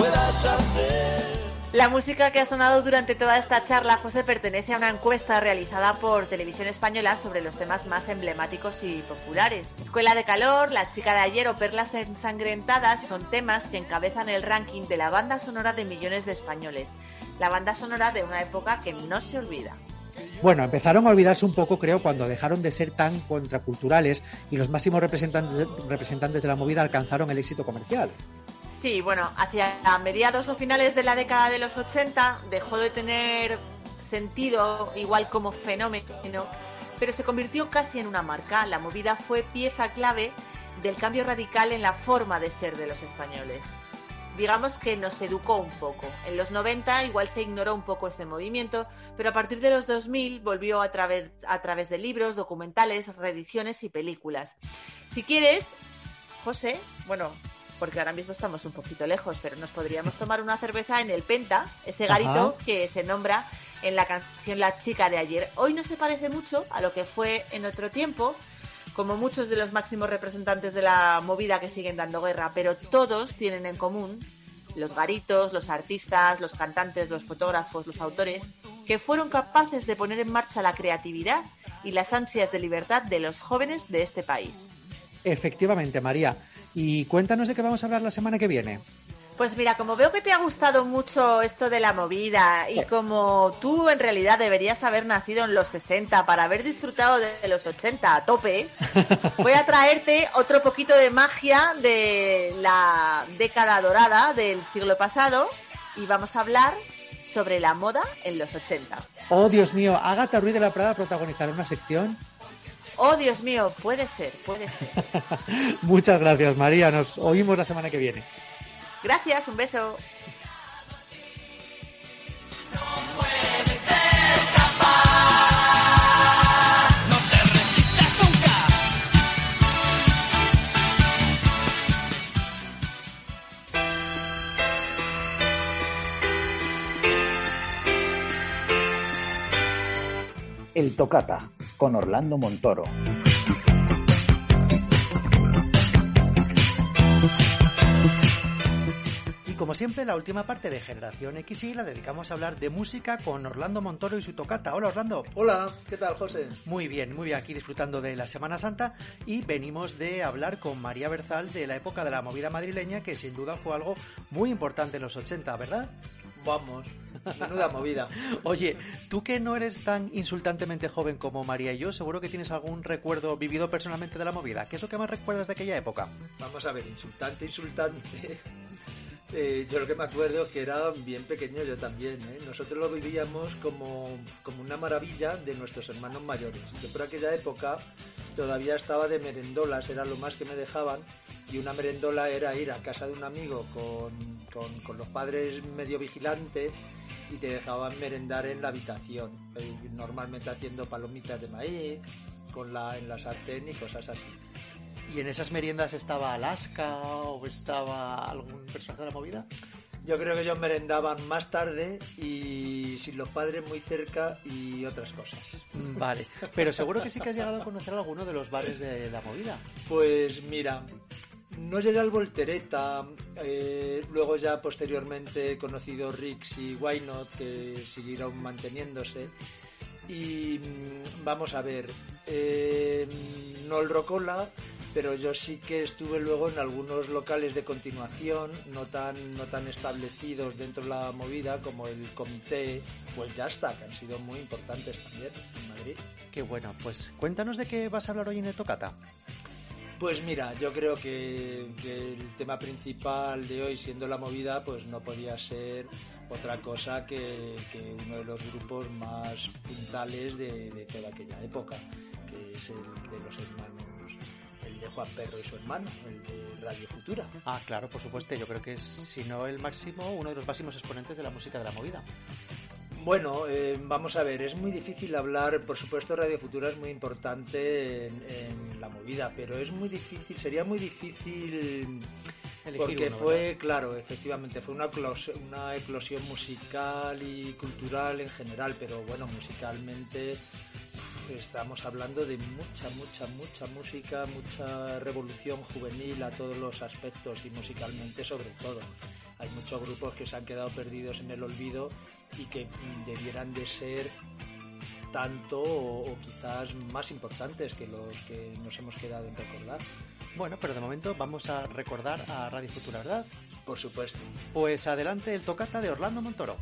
puedas hacer. La música que ha sonado durante toda esta charla, José, pertenece a una encuesta realizada por Televisión Española sobre los temas más emblemáticos y populares. Escuela de Calor, La chica de ayer o Perlas ensangrentadas son temas que encabezan el ranking de la banda sonora de millones de españoles. La banda sonora de una época que no se olvida. Bueno, empezaron a olvidarse un poco, creo, cuando dejaron de ser tan contraculturales y los máximos representantes, representantes de la movida alcanzaron el éxito comercial. Sí, bueno, hacia mediados o finales de la década de los 80 dejó de tener sentido igual como fenómeno, pero se convirtió casi en una marca. La movida fue pieza clave del cambio radical en la forma de ser de los españoles. Digamos que nos educó un poco. En los 90 igual se ignoró un poco este movimiento, pero a partir de los 2000 volvió a través, a través de libros, documentales, reediciones y películas. Si quieres, José, bueno, porque ahora mismo estamos un poquito lejos, pero nos podríamos tomar una cerveza en el Penta, ese garito Ajá. que se nombra en la canción La chica de ayer. Hoy no se parece mucho a lo que fue en otro tiempo, como muchos de los máximos representantes de la movida que siguen dando guerra, pero todos tienen en común los garitos, los artistas, los cantantes, los fotógrafos, los autores, que fueron capaces de poner en marcha la creatividad y las ansias de libertad de los jóvenes de este país. Efectivamente, María. Y cuéntanos de qué vamos a hablar la semana que viene. Pues mira, como veo que te ha gustado mucho esto de la movida y como tú en realidad deberías haber nacido en los 60 para haber disfrutado de los 80 a tope, *laughs* voy a traerte otro poquito de magia de la década dorada del siglo pasado y vamos a hablar sobre la moda en los 80. Oh, Dios mío, Agatha Ruiz de la Prada protagonizará una sección. Oh, Dios mío, puede ser, puede ser. *laughs* Muchas gracias, María. Nos oímos la semana que viene. Gracias, un beso. El Tocata, con Orlando Montoro. Y como siempre, la última parte de Generación XY la dedicamos a hablar de música con Orlando Montoro y su tocata. Hola, Orlando. Hola, ¿qué tal, José? Muy bien, muy bien, aquí disfrutando de la Semana Santa y venimos de hablar con María Berzal de la época de la movida madrileña, que sin duda fue algo muy importante en los 80, ¿verdad? Vamos, menuda movida. Oye, tú que no eres tan insultantemente joven como María y yo, seguro que tienes algún recuerdo vivido personalmente de la movida. ¿Qué es lo que más recuerdas de aquella época? Vamos a ver, insultante, insultante. *laughs* Eh, yo lo que me acuerdo es que era bien pequeño yo también. ¿eh? Nosotros lo vivíamos como, como una maravilla de nuestros hermanos mayores. Yo por aquella época todavía estaba de merendolas, era lo más que me dejaban. Y una merendola era ir a casa de un amigo con, con, con los padres medio vigilantes y te dejaban merendar en la habitación, eh, normalmente haciendo palomitas de maíz, con la, en la sartén y cosas así. ¿Y en esas meriendas estaba Alaska o estaba algún personaje de la movida? Yo creo que ellos merendaban más tarde y sin los padres muy cerca y otras cosas. Vale, pero seguro que sí que has llegado a conocer alguno de los bares de la movida. Pues mira, no llegué al Voltereta, eh, luego ya posteriormente he conocido Rix y Why Not, que siguieron manteniéndose. Y mm, vamos a ver, eh, no el Rocola, pero yo sí que estuve luego en algunos locales de continuación, no tan, no tan establecidos dentro de la movida, como el Comité o el Yasta, que han sido muy importantes también en Madrid. Qué bueno, pues cuéntanos de qué vas a hablar hoy en el Tocata. Pues mira, yo creo que, el tema principal de hoy, siendo la movida, pues no podía ser otra cosa que, uno de los grupos más puntales de, de, toda aquella época, que es el de los hermanos, el de Juan Perro y su hermano, el de Radio Futura. Ah, claro, por supuesto, yo creo que es, si no el máximo, uno de los máximos exponentes de la música de la movida. Bueno, eh, vamos a ver, es muy difícil hablar, por supuesto Radio Futura es muy importante en, en la movida, pero es muy difícil, sería muy difícil porque uno, fue, ¿verdad? claro, efectivamente, fue una, una eclosión musical y cultural en general, pero bueno, musicalmente estamos hablando de mucha, mucha, mucha música, mucha revolución juvenil a todos los aspectos y musicalmente sobre todo. Hay muchos grupos que se han quedado perdidos en el olvido y que mm, debieran de ser tanto o, o quizás más importantes que los que nos hemos quedado en recordar. Bueno, pero de momento vamos a recordar a Radio Futura, ¿verdad? Por supuesto. Pues adelante el Tocata de Orlando Montoro.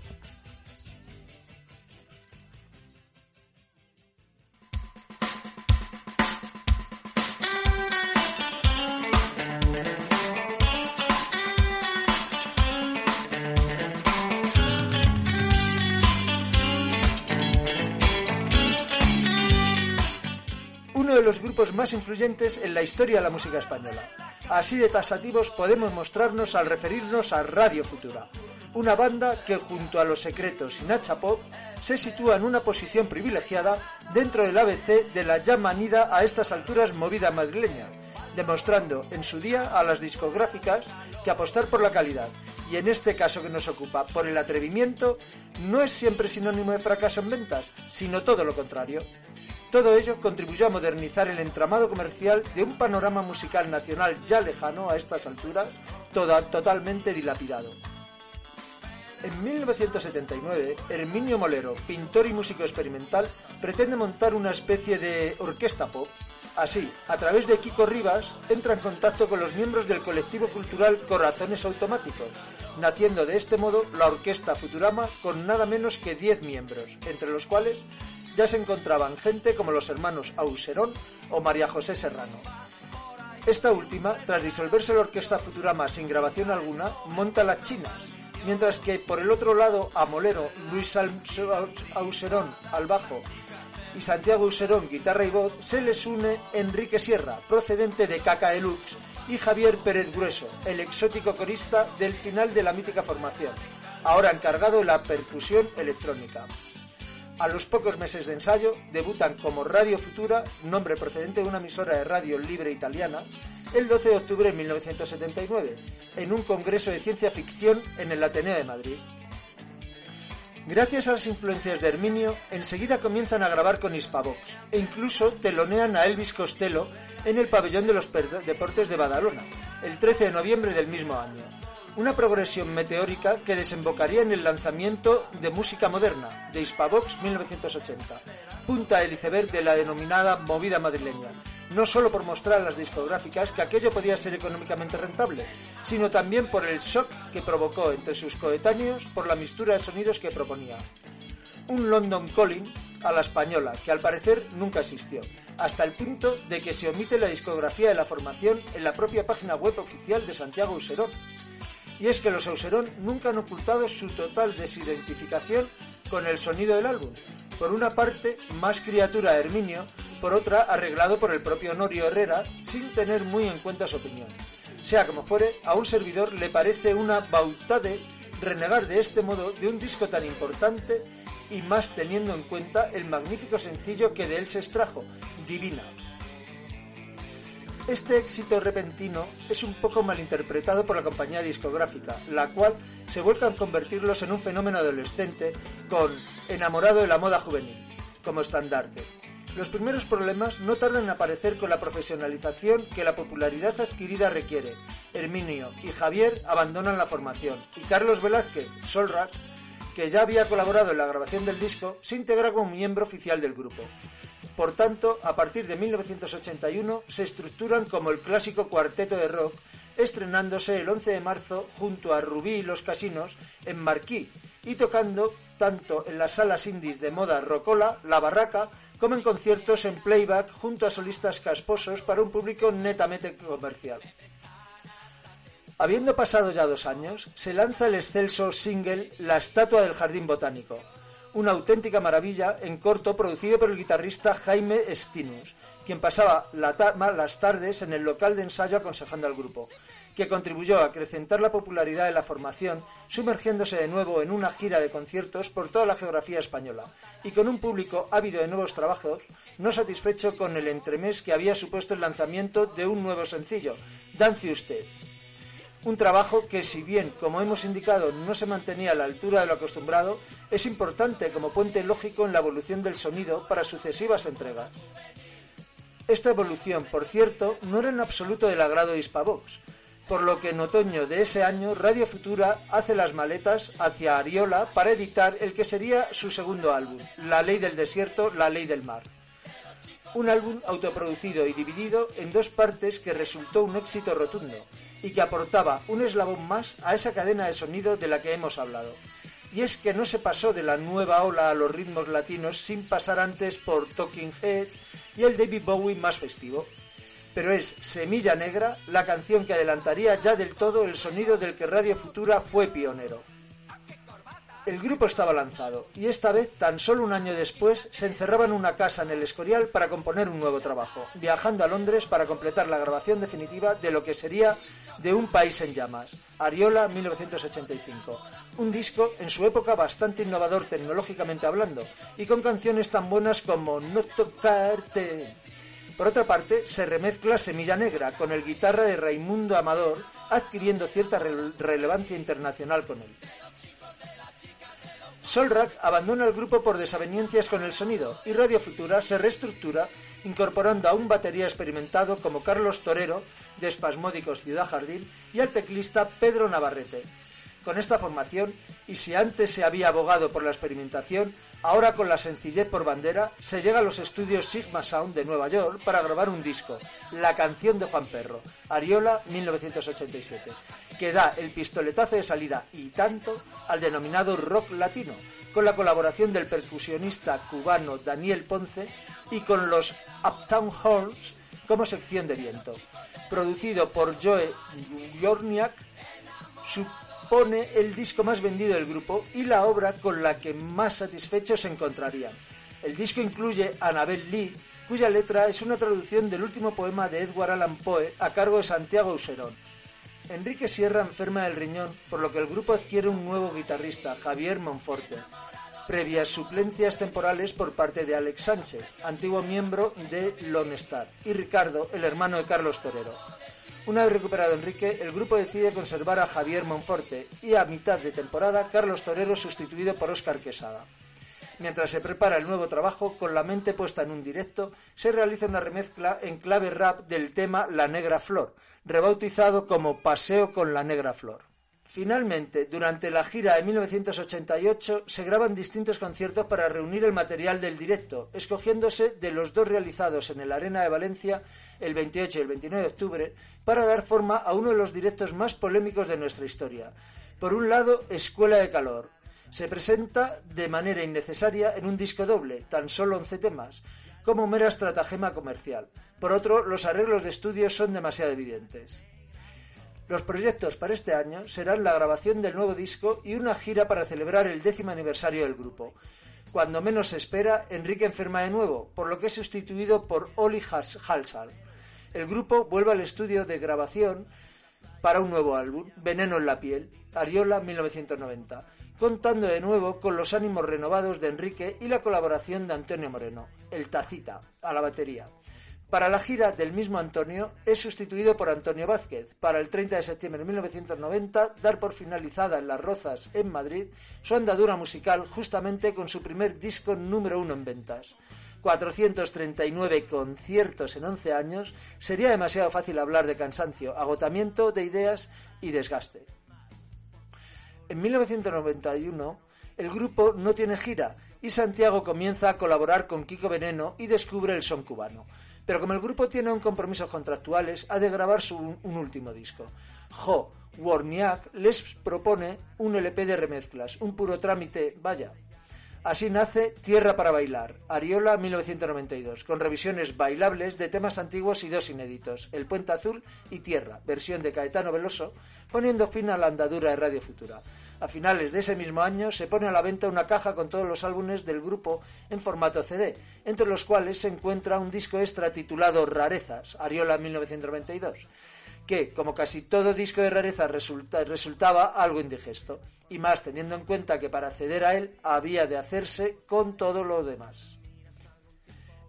Grupos más influyentes en la historia de la música española. Así de tasativos podemos mostrarnos al referirnos a Radio Futura, una banda que junto a Los Secretos y Nacha Pop se sitúa en una posición privilegiada dentro del ABC de la ya manida a estas alturas movida madrileña, demostrando en su día a las discográficas que apostar por la calidad y en este caso que nos ocupa por el atrevimiento no es siempre sinónimo de fracaso en ventas, sino todo lo contrario. Todo ello contribuyó a modernizar el entramado comercial de un panorama musical nacional ya lejano a estas alturas, totalmente dilapidado. En 1979, Herminio Molero, pintor y músico experimental, pretende montar una especie de orquesta pop. Así, a través de Kiko Rivas, entra en contacto con los miembros del colectivo cultural Corazones Automáticos, naciendo de este modo la Orquesta Futurama con nada menos que 10 miembros, entre los cuales ya se encontraban gente como los hermanos Auserón o María José Serrano. Esta última, tras disolverse la Orquesta Futurama sin grabación alguna, monta las chinas, mientras que por el otro lado a Molero, Luis Auserón al bajo y Santiago Auserón guitarra y voz, se les une Enrique Sierra, procedente de Caca Elux, y Javier Pérez Grueso, el exótico corista del final de la mítica formación, ahora encargado de la percusión electrónica. A los pocos meses de ensayo, debutan como Radio Futura, nombre procedente de una emisora de radio libre italiana, el 12 de octubre de 1979, en un congreso de ciencia ficción en el Ateneo de Madrid. Gracias a las influencias de Herminio, enseguida comienzan a grabar con Hispavox e incluso telonean a Elvis Costello en el pabellón de los deportes de Badalona, el 13 de noviembre del mismo año una progresión meteórica que desembocaría en el lanzamiento de música moderna, de Hispavox 1980, punta del iceberg de la denominada movida madrileña, no solo por mostrar a las discográficas que aquello podía ser económicamente rentable, sino también por el shock que provocó entre sus coetáneos por la mistura de sonidos que proponía. Un London Calling a la española, que al parecer nunca existió, hasta el punto de que se omite la discografía de la formación en la propia página web oficial de Santiago Userón, y es que los Auserón nunca han ocultado su total desidentificación con el sonido del álbum. Por una parte, más criatura de Herminio, por otra, arreglado por el propio Honorio Herrera, sin tener muy en cuenta su opinión. Sea como fuere, a un servidor le parece una bautade renegar de este modo de un disco tan importante y más teniendo en cuenta el magnífico sencillo que de él se extrajo, Divina. Este éxito repentino es un poco malinterpretado por la compañía discográfica, la cual se vuelca a convertirlos en un fenómeno adolescente con Enamorado de la moda juvenil como estandarte. Los primeros problemas no tardan en aparecer con la profesionalización que la popularidad adquirida requiere. Herminio y Javier abandonan la formación y Carlos Velázquez, Solrak, que ya había colaborado en la grabación del disco, se integra como miembro oficial del grupo. Por tanto, a partir de 1981 se estructuran como el clásico cuarteto de rock, estrenándose el 11 de marzo junto a Rubí y los Casinos en Marquí y tocando tanto en las salas indies de moda Rocola, La Barraca, como en conciertos en playback junto a solistas casposos para un público netamente comercial. Habiendo pasado ya dos años, se lanza el excelso single La Estatua del Jardín Botánico, una auténtica maravilla en corto producido por el guitarrista Jaime Stinus, quien pasaba las tardes en el local de ensayo aconsejando al grupo, que contribuyó a acrecentar la popularidad de la formación, sumergiéndose de nuevo en una gira de conciertos por toda la geografía española, y con un público ávido de nuevos trabajos, no satisfecho con el entremés que había supuesto el lanzamiento de un nuevo sencillo, Dance Usted, un trabajo que, si bien, como hemos indicado, no se mantenía a la altura de lo acostumbrado, es importante como puente lógico en la evolución del sonido para sucesivas entregas. Esta evolución, por cierto, no era en absoluto del agrado de Hispavox, por lo que en otoño de ese año Radio Futura hace las maletas hacia Ariola para editar el que sería su segundo álbum, La Ley del Desierto, La Ley del Mar. Un álbum autoproducido y dividido en dos partes que resultó un éxito rotundo, y que aportaba un eslabón más a esa cadena de sonido de la que hemos hablado. Y es que no se pasó de la nueva ola a los ritmos latinos sin pasar antes por Talking Heads y el David Bowie más festivo. Pero es Semilla Negra la canción que adelantaría ya del todo el sonido del que Radio Futura fue pionero. El grupo estaba lanzado y esta vez, tan solo un año después, se encerraba en una casa en el Escorial para componer un nuevo trabajo, viajando a Londres para completar la grabación definitiva de lo que sería de Un País en Llamas, Ariola 1985. Un disco en su época bastante innovador tecnológicamente hablando y con canciones tan buenas como No tocarte. Por otra parte, se remezcla Semilla Negra con el guitarra de Raimundo Amador, adquiriendo cierta relevancia internacional con él. Solrak abandona el grupo por desavenencias con el sonido y Radio Futura se reestructura incorporando a un batería experimentado como Carlos Torero de Espasmódicos Ciudad Jardín y al teclista Pedro Navarrete. Con esta formación, y si antes se había abogado por la experimentación, ahora con la sencillez por bandera, se llega a los estudios Sigma Sound de Nueva York para grabar un disco, La canción de Juan Perro, Ariola 1987, que da el pistoletazo de salida y tanto al denominado rock latino, con la colaboración del percusionista cubano Daniel Ponce y con los Uptown Horns como sección de viento. Producido por Joe Yorniak, supone el disco más vendido del grupo y la obra con la que más satisfechos se encontrarían. El disco incluye Annabel Lee, cuya letra es una traducción del último poema de Edward Allan Poe a cargo de Santiago Userón. Enrique Sierra enferma del riñón, por lo que el grupo adquiere un nuevo guitarrista, Javier Monforte, previas suplencias temporales por parte de Alex Sánchez, antiguo miembro de Lone Star, y Ricardo, el hermano de Carlos Torero. Una vez recuperado Enrique, el grupo decide conservar a Javier Monforte y a mitad de temporada Carlos Torero sustituido por Óscar Quesada. Mientras se prepara el nuevo trabajo, con la mente puesta en un directo, se realiza una remezcla en clave rap del tema La Negra Flor, rebautizado como Paseo con la Negra Flor. Finalmente, durante la gira de 1988 se graban distintos conciertos para reunir el material del directo, escogiéndose de los dos realizados en el Arena de Valencia el 28 y el 29 de octubre para dar forma a uno de los directos más polémicos de nuestra historia. Por un lado, Escuela de Calor. Se presenta de manera innecesaria en un disco doble, tan solo 11 temas, como mera estratagema comercial. Por otro, los arreglos de estudio son demasiado evidentes. Los proyectos para este año serán la grabación del nuevo disco y una gira para celebrar el décimo aniversario del grupo. Cuando menos se espera, Enrique enferma de nuevo, por lo que es sustituido por Oli Halsall. El grupo vuelve al estudio de grabación para un nuevo álbum, Veneno en la piel, Ariola 1990, contando de nuevo con los ánimos renovados de Enrique y la colaboración de Antonio Moreno, el Tacita, a la batería. Para la gira del mismo Antonio es sustituido por Antonio Vázquez. Para el 30 de septiembre de 1990, dar por finalizada en Las Rozas, en Madrid, su andadura musical justamente con su primer disco número uno en ventas. 439 conciertos en 11 años, sería demasiado fácil hablar de cansancio, agotamiento de ideas y desgaste. En 1991, el grupo no tiene gira y Santiago comienza a colaborar con Kiko Veneno y descubre el son cubano. Pero como el grupo tiene un compromisos contractuales, ha de grabar su, un último disco. Jo Warniak les propone un LP de remezclas, un puro trámite, vaya. Así nace Tierra para bailar, Ariola 1992, con revisiones bailables de temas antiguos y dos inéditos, El Puente Azul y Tierra, versión de Caetano Veloso, poniendo fin a la andadura de Radio Futura. A finales de ese mismo año se pone a la venta una caja con todos los álbumes del grupo en formato CD, entre los cuales se encuentra un disco extra titulado Rarezas, Ariola 1992, que, como casi todo disco de rarezas, resultaba algo indigesto, y más teniendo en cuenta que para acceder a él había de hacerse con todo lo demás.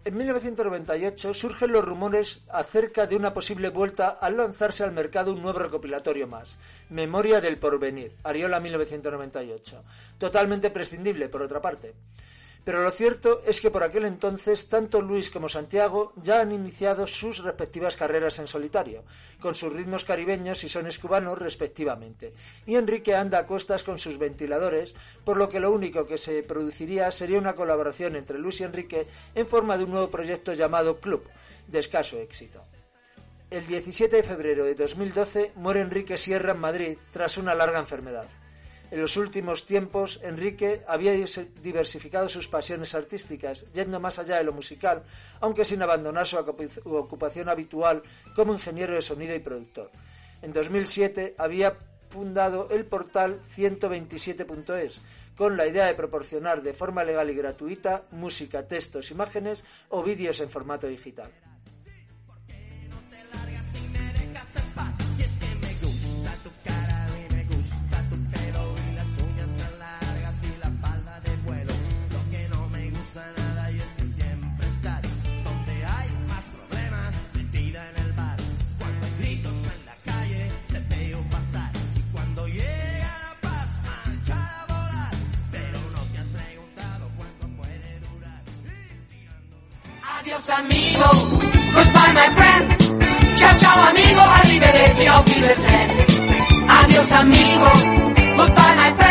En 1998 surgen los rumores acerca de una posible vuelta al lanzarse al mercado un nuevo recopilatorio más, Memoria del Porvenir, Ariola 1998, totalmente prescindible por otra parte. Pero lo cierto es que por aquel entonces tanto Luis como Santiago ya han iniciado sus respectivas carreras en solitario, con sus ritmos caribeños y sones cubanos respectivamente, y Enrique anda a cuestas con sus ventiladores, por lo que lo único que se produciría sería una colaboración entre Luis y Enrique en forma de un nuevo proyecto llamado Club, de escaso éxito. El 17 de febrero de 2012 muere Enrique Sierra en Madrid tras una larga enfermedad. En los últimos tiempos, Enrique había diversificado sus pasiones artísticas, yendo más allá de lo musical, aunque sin abandonar su ocupación habitual como ingeniero de sonido y productor. En 2007 había fundado el portal 127.es, con la idea de proporcionar de forma legal y gratuita música, textos, imágenes o vídeos en formato digital. Amigo, goodbye my friend. Chao chao amigo, arrivederci, auf Wiedersehen. Adiós amigo, Goodbye, my friend.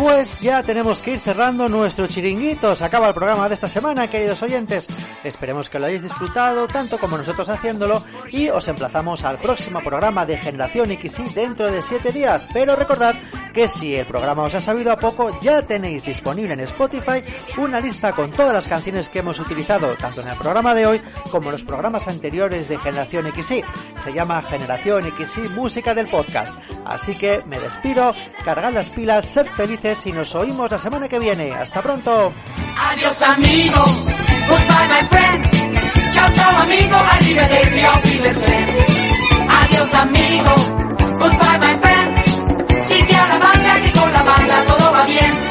Pues ya tenemos que ir cerrando nuestro chiringuito. Se acaba el programa de esta semana, queridos oyentes. Esperemos que lo hayáis disfrutado tanto como nosotros haciéndolo y os emplazamos al próximo programa de Generación XY dentro de 7 días. Pero recordad que si el programa os ha sabido a poco, ya tenéis disponible en Spotify una lista con todas las canciones que hemos utilizado tanto en el programa de hoy como en los programas anteriores de Generación XY. Se llama Generación XY Música del Podcast. Así que me despido, cargad las pilas, sed felices felices y nos oímos la semana que viene. ¡Hasta pronto! Adiós amigo, goodbye my friend. Chao, chao amigo, arrivederci, auf Wiedersehen. Adiós amigo, goodbye my friend. Sigue a la banda que con la banda todo va bien.